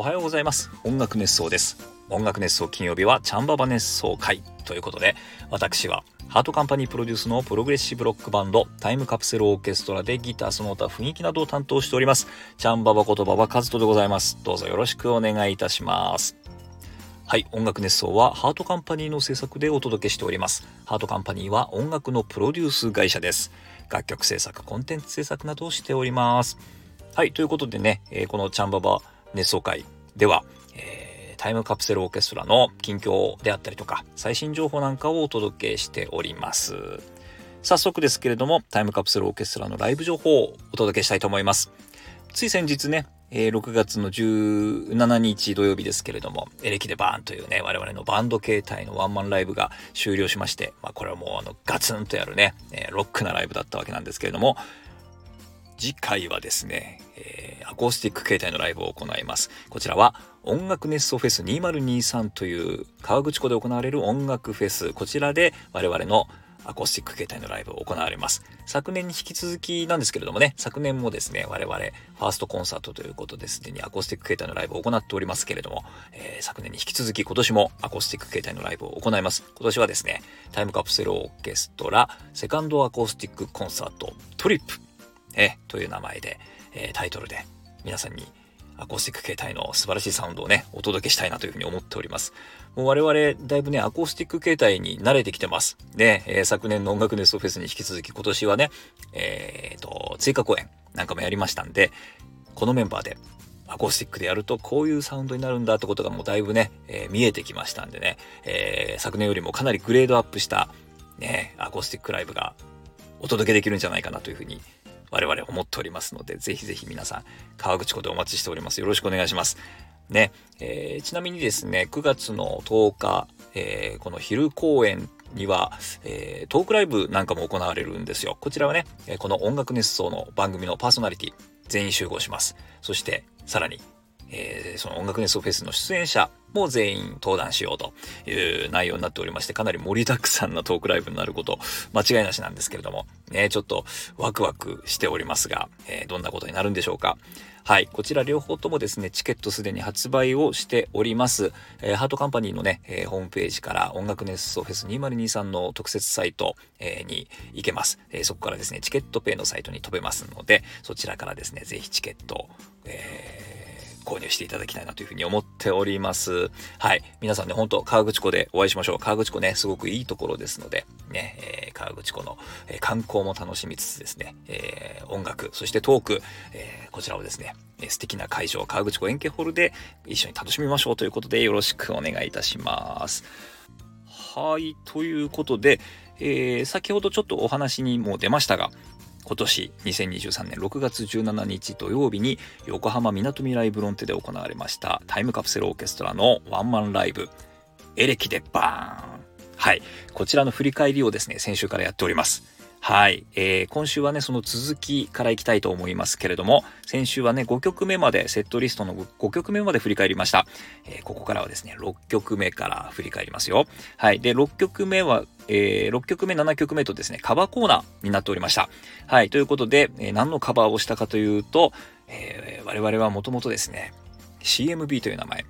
おはようございます音楽熱奏です音楽熱奏金曜日はチャンババ熱奏会ということで私はハートカンパニープロデュースのプログレッシブロックバンドタイムカプセルオーケストラでギターその他雰囲気などを担当しておりますチャンババこと馬場カズトでございますどうぞよろしくお願いいたしますはい。音楽熱奏はハートカンパニーの制作でお届けしております。ハートカンパニーは音楽のプロデュース会社です。楽曲制作、コンテンツ制作などをしております。はい。ということでね、えー、このチャンババ熱奏会では、えー、タイムカプセルオーケストラの近況であったりとか、最新情報なんかをお届けしております。早速ですけれども、タイムカプセルオーケストラのライブ情報をお届けしたいと思います。つい先日ね、えー、6月の17日土曜日ですけれども、エレキでバーンというね、我々のバンド形態のワンマンライブが終了しまして、まあこれはもうあのガツンとやるね、えー、ロックなライブだったわけなんですけれども、次回はですね、えー、アコースティック形態のライブを行います。こちらは音楽熱奏フェス2023という川口湖で行われる音楽フェス。こちらで我々のアコースティック形態のライブを行われます。昨年に引き続きなんですけれどもね、昨年もですね、我々ファーストコンサートということですでにアコースティック形態のライブを行っておりますけれども、えー、昨年に引き続き今年もアコースティック形態のライブを行います。今年はですね、タイムカプセルオーケストラセカンドアコースティックコンサートトリップえという名前で、え、タイトルで皆さんにアコースティック形態の素晴らしいサウンドをね、お届けしたいなというふうに思っております。もう我々、だいぶね、アコースティック形態に慣れてきてます。で、えー、昨年の音楽ネストフェスに引き続き今年はね、えー、と、追加公演なんかもやりましたんで、このメンバーでアコースティックでやるとこういうサウンドになるんだってことがもうだいぶね、えー、見えてきましたんでね、えー、昨年よりもかなりグレードアップしたね、アコースティックライブがお届けできるんじゃないかなというふうに我々思っておりますので、ぜひぜひ皆さん、川口湖でお待ちしております。よろしくお願いします。ね、えー、ちなみにですね、9月の10日、えー、この昼公演には、えー、トークライブなんかも行われるんですよ。こちらはね、この音楽熱奏の番組のパーソナリティ、全員集合します。そして、さらに、えー、その音楽熱奏フェスの出演者も全員登壇しようという内容になっておりまして、かなり盛りだくさんなトークライブになること、間違いなしなんですけれども、ね、ちょっとワクワクしておりますが、えー、どんなことになるんでしょうか。はい。こちら両方ともですね、チケットすでに発売をしております。えー、ハートカンパニーのね、えー、ホームページから音楽熱奏フェス2023の特設サイト、えー、に行けます、えそこからですね、チケットペイのサイトに飛べますので、そちらからですね、ぜひチケット、えー購入していただきたいなというふうに思っております。はい。皆さんね、ほんと河口湖でお会いしましょう。河口湖ね、すごくいいところですので、ね、えー、河口湖の、えー、観光も楽しみつつですね、えー、音楽、そしてトーク、えー、こちらをですね、え素敵な会場、河口湖円形ホールで一緒に楽しみましょうということで、よろしくお願いいたします。はい、ということで、えー、先ほどちょっとお話にも出ましたが、今年2023年6月17日土曜日に横浜みなとみらいブロンテで行われましたタイムカプセルオーケストラのワンマンライブエレキでバーン。はい。こちらの振り返りをですね先週からやっております。はい、えー、今週はね、その続きからいきたいと思いますけれども、先週はね、5曲目まで、セットリストの5曲目まで振り返りました。えー、ここからはですね、6曲目から振り返りますよ。はい、で、6曲目は、えー、6曲目、7曲目とですね、カバーコーナーになっておりました。はい、ということで、えー、何のカバーをしたかというと、え、我々はもともとですね、CMB という名前、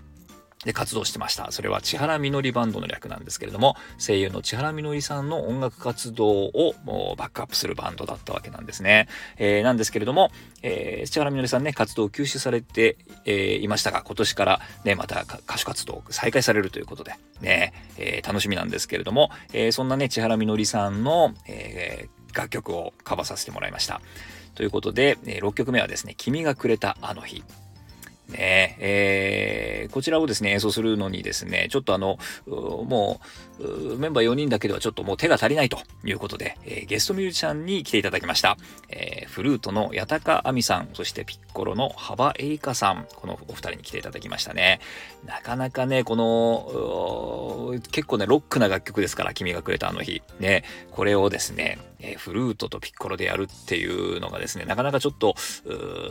で活動してました。それは千原みのりバンドの略なんですけれども、声優の千原みのりさんの音楽活動をもうバックアップするバンドだったわけなんですね。えー、なんですけれども、えー、千原みのりさんね、活動を休止されて、えー、いましたが、今年からね、また歌手活動再開されるということで、ね、えー、楽しみなんですけれども、えー、そんなね、千原みのりさんの、えー、楽曲をカバーさせてもらいました。ということで、え、6曲目はですね、君がくれたあの日。ねえー、こちらをですね、演奏するのにですね、ちょっとあの、もう、メンバー4人だけではちょっともう手が足りないということで、えー、ゲストミュージシャンに来ていただきました。えー、フルートの八高亜美さん、そしてピッコロの幅エイカさん、このお二人に来ていただきましたね。なかなかね、この、結構ね、ロックな楽曲ですから、君がくれたあの日。ね、これをですね、えフルートとピッコロでやるっていうのがですね、なかなかちょっと、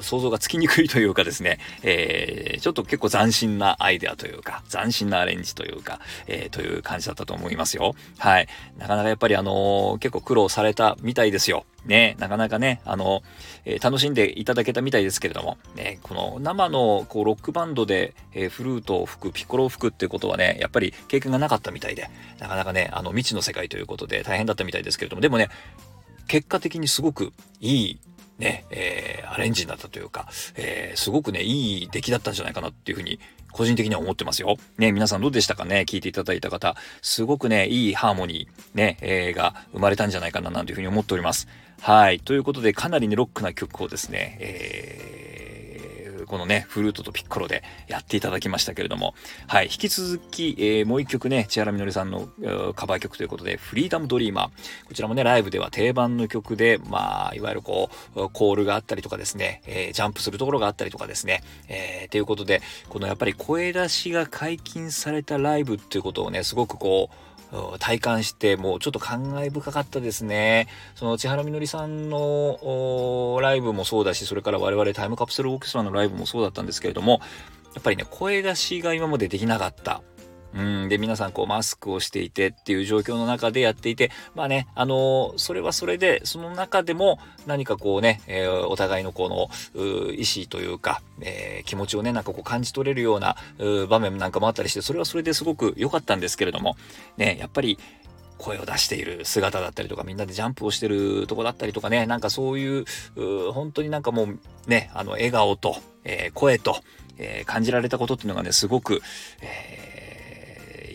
想像がつきにくいというかですね、えー、ちょっと結構斬新なアイデアというか、斬新なアレンジというか、えー、という感じだったと思いますよ。はい。なかなかやっぱりあのー、結構苦労されたみたいですよ。ね、なかなかね、あの、えー、楽しんでいただけたみたいですけれども、ね、この生のこうロックバンドで、えー、フルートを吹く、ピコロを吹くっていうことはね、やっぱり経験がなかったみたいで、なかなかね、あの、未知の世界ということで大変だったみたいですけれども、でもね、結果的にすごくいいね、えー、アレンジになったというか、えー、すごくね、いい出来だったんじゃないかなっていうふうに、個人的には思ってますよ。ね、皆さんどうでしたかね？聞いていただいた方、すごくね、いいハーモニー、ね、えー、が生まれたんじゃないかななんていうふうに思っております。はい。ということで、かなりね、ロックな曲をですね、えーこのね、フルートとピッコロでやっていただきましたけれども、はい、引き続き、えー、もう一曲ね、千原みのりさんのカバー曲ということで、フリーダムドリーマー。こちらもね、ライブでは定番の曲で、まあ、いわゆるこう、コールがあったりとかですね、えー、ジャンプするところがあったりとかですね、えー、ということで、このやっぱり声出しが解禁されたライブっていうことをね、すごくこう、体感してもうちょっと感慨深かったですね。その千原みのりさんのライブもそうだし、それから我々タイムカプセルオーケストラのライブもそうだったんですけれども、やっぱりね、声出しが今までできなかった。うん、で、皆さんこうマスクをしていてっていう状況の中でやっていて、まあね、あのー、それはそれで、その中でも何かこうね、えー、お互いのこの、意思というか、えー、気持ちをね、なんかこう感じ取れるような場面なんかもあったりして、それはそれですごく良かったんですけれども、ね、やっぱり、声を出している姿だったりとか、みんなでジャンプをしてるとこだったりとかね、なんかそういう、う本当になんかもうね、あの、笑顔と、えー、声と、えー、感じられたことっていうのがね、すごく、えー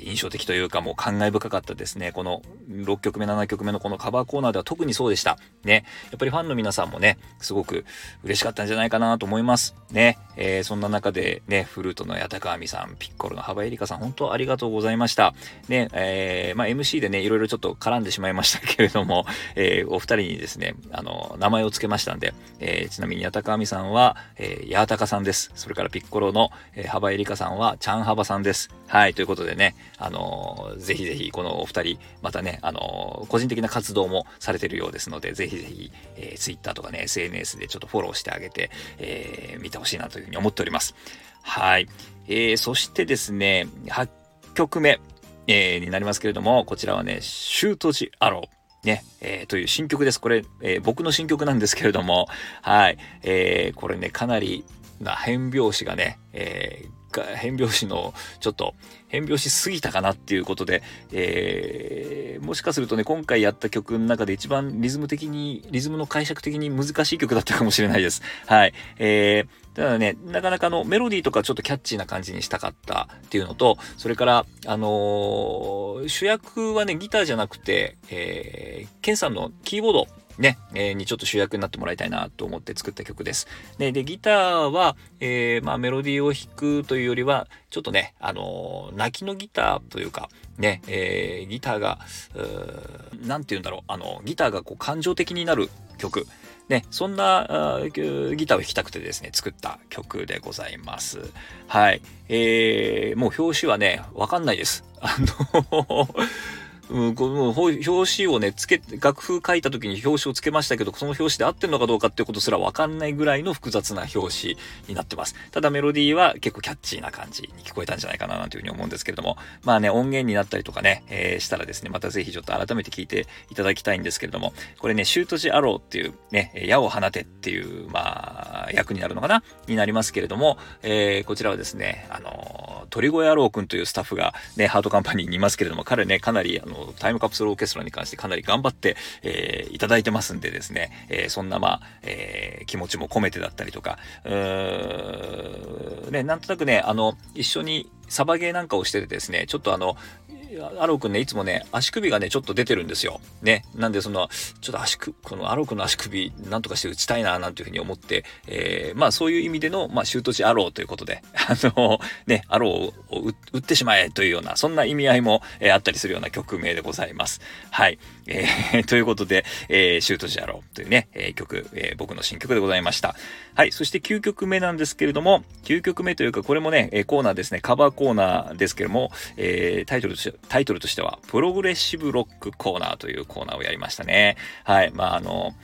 印象的というかもう感慨深かったですね。この6曲目、7曲目のこのカバーコーナーでは特にそうでした。ね。やっぱりファンの皆さんもね、すごく嬉しかったんじゃないかなと思います。ね。えー、そんな中でね、フルートの矢高亜美さん、ピッコロの幅エリカさん、本当ありがとうございました。ね、えー、まあ MC でね、いろいろちょっと絡んでしまいましたけれども、えー、お二人にですね、あの、名前を付けましたんで、えー、ちなみに矢高亜美さんは、えー、矢高さんです。それからピッコロの、えー、幅エリカさんは、ちゃん幅さんです。はい、ということでね、あの、ぜひぜひこのお二人、またね、あの、個人的な活動もされてるようですので、ぜひぜひ、えー、Twitter とかね、SNS でちょっとフォローしてあげて、えー、見てほしいなというふうに思っております。はい。えー、そしてですね、8曲目、えー、になりますけれども、こちらはね、シュートジアロー。ね、えー、という新曲です。これ、えー、僕の新曲なんですけれども、はい。えー、これね、かなりな変拍子がね、えー、変拍子のちょっと変拍子すぎたかなっていうことで、えー、もしかするとね、今回やった曲の中で一番リズム的に、リズムの解釈的に難しい曲だったかもしれないです。はい。えー、ただね、なかなかのメロディーとかちょっとキャッチーな感じにしたかったっていうのと、それから、あのー、主役はね、ギターじゃなくて、えー、ケンさんのキーボードね、えー、にちょっと主役になってもらいたいなと思って作った曲です。で、でギターは、えー、まあメロディーを弾くというよりは、ちょっとね、あのー、泣きのギターというか、ね、えー、ギターが、なんて言うんだろう、あの、ギターがこう感情的になる曲。ね、そんなギターを弾きたくてですね、作った曲でございます。はい。えー、もう表紙はね、わかんないです。あのうん、この表紙をね、つけ、楽譜書いた時に表紙をつけましたけど、その表紙で合ってるのかどうかっていうことすらわかんないぐらいの複雑な表紙になってます。ただメロディーは結構キャッチーな感じに聞こえたんじゃないかななんていうふうに思うんですけれども、まあね、音源になったりとかね、えー、したらですね、またぜひちょっと改めて聞いていただきたいんですけれども、これね、シュートジアローっていうね、矢を放てっていう、まあ、役になるのかなになりますけれども、えー、こちらはですね、あの、鳥越野郎くんというスタッフがね、ハートカンパニーにいますけれども、彼ね、かなりあの、タイムカプセルオーケストラに関してかなり頑張って、えー、いただいてますんでですね、えー、そんなまあ、えー、気持ちも込めてだったりとか、うーね、なんとなくね、あの、一緒にサバゲーなんかをしててですね、ちょっとあの、アローくんね、いつもね、足首がね、ちょっと出てるんですよ。ね。なんで、その、ちょっと足首、このアローくんの足首、なんとかして打ちたいな、なんていうふうに思って、えー、まあ、そういう意味での、まあ、シュート時アローということで、あの、ね、アローを打ってしまえというような、そんな意味合いも、えー、あったりするような曲名でございます。はい。えー、ということで、えー、 Shoot the Arrow というね、えー、曲、えー、僕の新曲でございました。はい。そして9曲目なんですけれども、9曲目というか、これもね、えコーナーですね、カバーコーナーですけれども、えー、タイトルとして、タイトルとしては、プログレッシブロックコーナーというコーナーをやりましたね。はい。まあ、あの、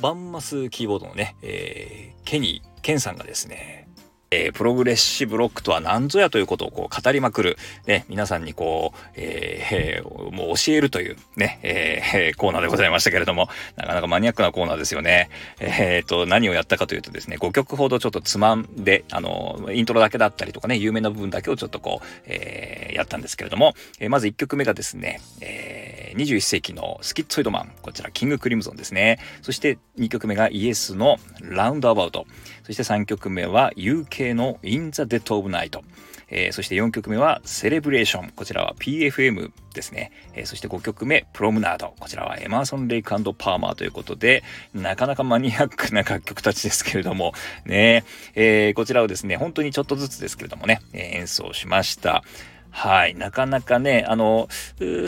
バンマスキーボードのね、えー、ケニー、ケンさんがですね、えー、プログレッシブロックとは何ぞやということをこう語りまくる、ね、皆さんにこう、えー、もう教えるというね、えー、コーナーでございましたけれども、なかなかマニアックなコーナーですよね。えっ、と、何をやったかというとですね、5曲ほどちょっとつまんで、あの、イントロだけだったりとかね、有名な部分だけをちょっとこう、えやったんですけれども、えまず1曲目がですね、え21世紀のスキッツォイドマン、こちら、キングクリムゾンですね。そして2曲目がイエスのラウンドアバウト。そして3曲目は UK の In the Dead of Night。えー、そして4曲目はセレブレーション。こちらは PFM ですね。えー、そして5曲目、プロムナード。こちらはエマーソン・レイクパーマーということで、なかなかマニアックな楽曲たちですけれども、ね、えー、こちらをですね、本当にちょっとずつですけれどもね、え演奏しました。はい。なかなかね、あの、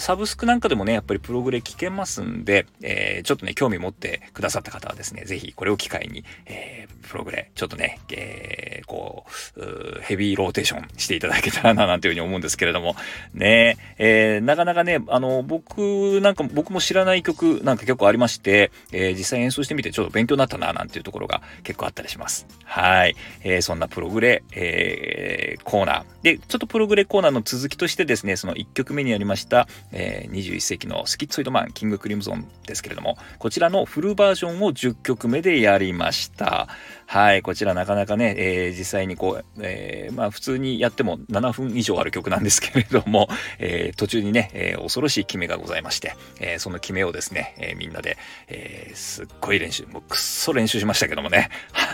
サブスクなんかでもね、やっぱりプログレ聞けますんで、えー、ちょっとね、興味持ってくださった方はですね、ぜひこれを機会に、えー、プログレ、ちょっとね、えー、こうヘビーローテーションしていただけたらな、なんていうふうに思うんですけれども、ね、えー、なかなかね、あの、僕なんか、僕も知らない曲なんか結構ありまして、えー、実際演奏してみてちょっと勉強になったな、なんていうところが結構あったりします。はい。えー、そんなプログレ、えー、コーナー。で、ちょっとプログレコーナーの続続きとしてですね、その1曲目にありました、えー、21世紀のスキッツォイドマン、キングクリムゾンですけれども、こちらのフルバージョンを10曲目でやりました。はい、こちらなかなかね、えー、実際にこう、えー、まあ普通にやっても7分以上ある曲なんですけれども、えー、途中にね、えー、恐ろしい決めがございまして、えー、その決めをですね、えー、みんなで、えー、すっごい練習、もうくっそ練習しましたけどもね、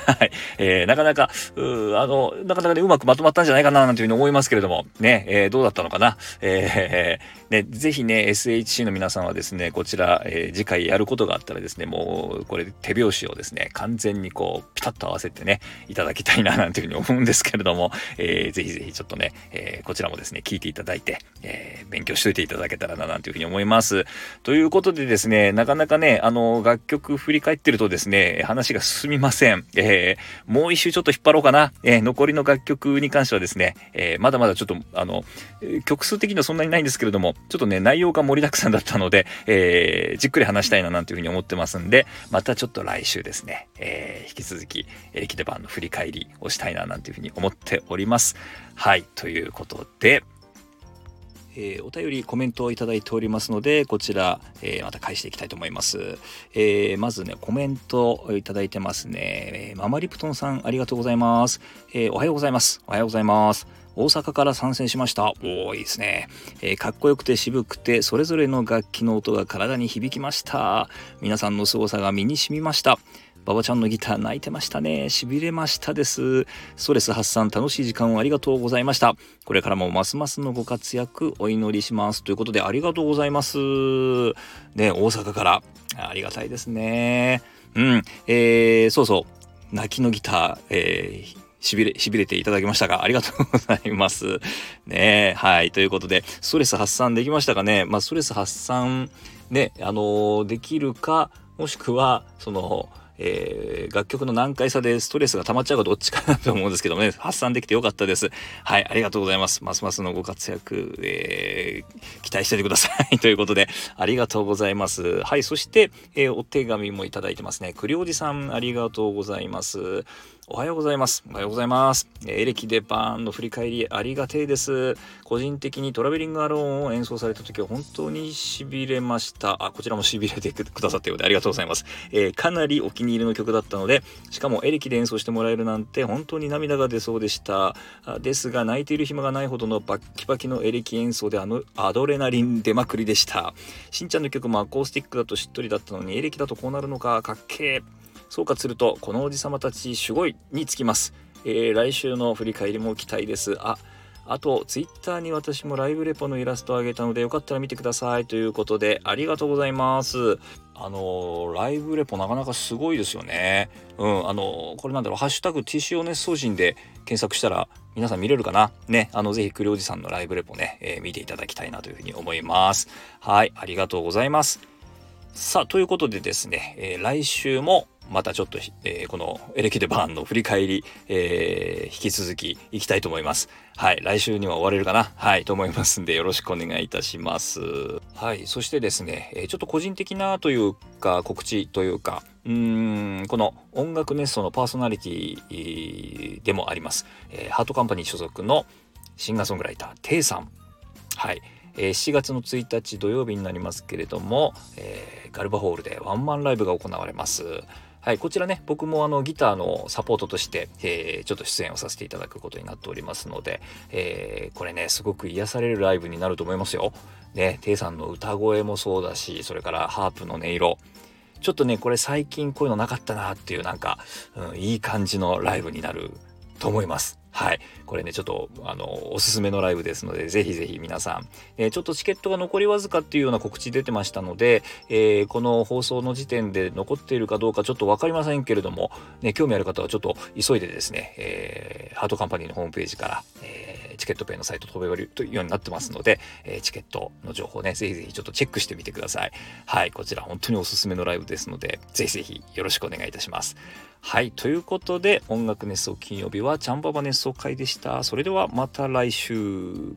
はい、えー、なかなか、うあの、なかなかね、うまくまとまったんじゃないかななんていうふうに思いますけれども、ね、えー、どうだったのかな、えー、ね、ぜひね、SHC の皆さんはですね、こちら、えー、次回やることがあったらですね、もう、これ手拍子をですね、完全にこう、ピタッと合わせてね、いただきたいななんていうふうに思うんですけれども、えー、ぜひぜひちょっとね、えー、こちらもですね、聞いていただいて、えー、勉強しといていただけたらななんていうふうに思います。ということでですね、なかなかね、あの、楽曲振り返ってるとですね、話が進みません。えー、えもう一周ちょっと引っ張ろうかな。えー、残りの楽曲に関してはですね、えー、まだまだちょっと、あの、曲数的にはそんなにないんですけれども、ちょっとね、内容が盛りだくさんだったので、えー、じっくり話したいななんていうふうに思ってますんで、またちょっと来週ですね、えー、引き続き、エレキデバンの振り返りをしたいななんていうふうに思っております。はい、ということで、えー、お便りコメントをいただいておりますのでこちら、えー、また返していきたいと思います、えー、まずねコメントいただいてますね、えママリプトンさんありがとうございます、えおはようございますおはようございます大阪から参戦しました。おー、いいですね、えー、かっこよくて渋くて、それぞれの楽器の音が体に響きました。皆さんの凄さが身に染みました。馬場ちゃんのギター泣いてましたね。痺れましたです。ストレス発散楽しい時間をありがとうございました。これからもますますのご活躍お祈りします。ということでありがとうございます。ね、大阪からありがたいですね。うん、えー、そうそう、泣きのギター、えーしびれ、しびれていただきましたが、ありがとうございます。ねはい。ということで、ストレス発散できましたかね？まあ、ストレス発散、ね、あのー、できるか、もしくは、その、えー、楽曲の難解さでストレスが溜まっちゃうかどっちかなと思うんですけどもね、発散できてよかったです。はい、ありがとうございます。ますますのご活躍、えー、期待しててください。ということで、ありがとうございます。はい、そして、えー、お手紙もいただいてますね。栗おじさん、ありがとうございます。おはようございます。おはようございます。エレキデバーンの振り返りありがてえです。個人的にトラベリングアローンを演奏された時は本当に痺れました。あ、こちらも痺れてくださったようでありがとうございます。えー、かなりお気に入りの曲だったので、しかもエレキで演奏してもらえるなんて本当に涙が出そうでした。ですが、泣いている暇がないほどのバッキバキのエレキ演奏であのアドレナリン出まくりでした。しんちゃんの曲もアコースティックだとしっとりだったのにエレキだとこうなるのか、かっけー。総括するとこのおじさまたちすごいにつきます、えー、来週の振り返りも期待ですああと、ツイッターに私もライブレポのイラストをあげたので、よかったら見てくださいということで、ありがとうございます。あのライブレポなかなかすごいですよね。うん、あのこれなんだろう、ハッシュタグ TCO 熱送信で検索したら、皆さん見れるかな？ね、あの、ぜひ、栗おじさんのライブレポね、えー、見ていただきたいなというふうに思います。はい、ありがとうございます。さあ、ということでですね、えー、来週もまたちょっと、えー、このエレキデバーンの振り返り、えー、引き続きいきたいと思います。はい。来週には終われるかな？はい。と思いますんで、よろしくお願いいたします。はい。そしてですね、えー、ちょっと個人的なというか、告知というか、うーん、この音楽ネストのパーソナリティでもあります、えー、ハートカンパニー所属のシンガーソングライター、テイさん。はい。えー、7月の1日土曜日になりますけれども、えー、ガルバホールでワンマンライブが行われます。はい、こちらね、僕もあのギターのサポートとして、えー、ちょっと出演をさせていただくことになっておりますので、えー、これね、すごく癒されるライブになると思いますよ。ね、テイさんの歌声もそうだし、それからハープの音色、ちょっとね、これ最近こういうのなかったなっていうなんか、うん、いい感じのライブになると思います。はい。これね、ちょっと、あの、おすすめのライブですので、ぜひぜひ皆さん、えー、ちょっとチケットが残りわずかっていうような告知出てましたので、えー、この放送の時点で残っているかどうかちょっとわかりませんけれども、ね、興味ある方はちょっと急いでですね、えー、ハートカンパニーのホームページから、えチケットペイのサイト飛べるというようになってますので、えー、チケットの情報ね、ぜひぜひちょっとチェックしてみてください。はい、こちら本当におすすめのライブですので、ぜひぜひよろしくお願いいたします。はい。ということで、音楽熱奏金曜日はチャンババ熱奏会でした。それではまた来週。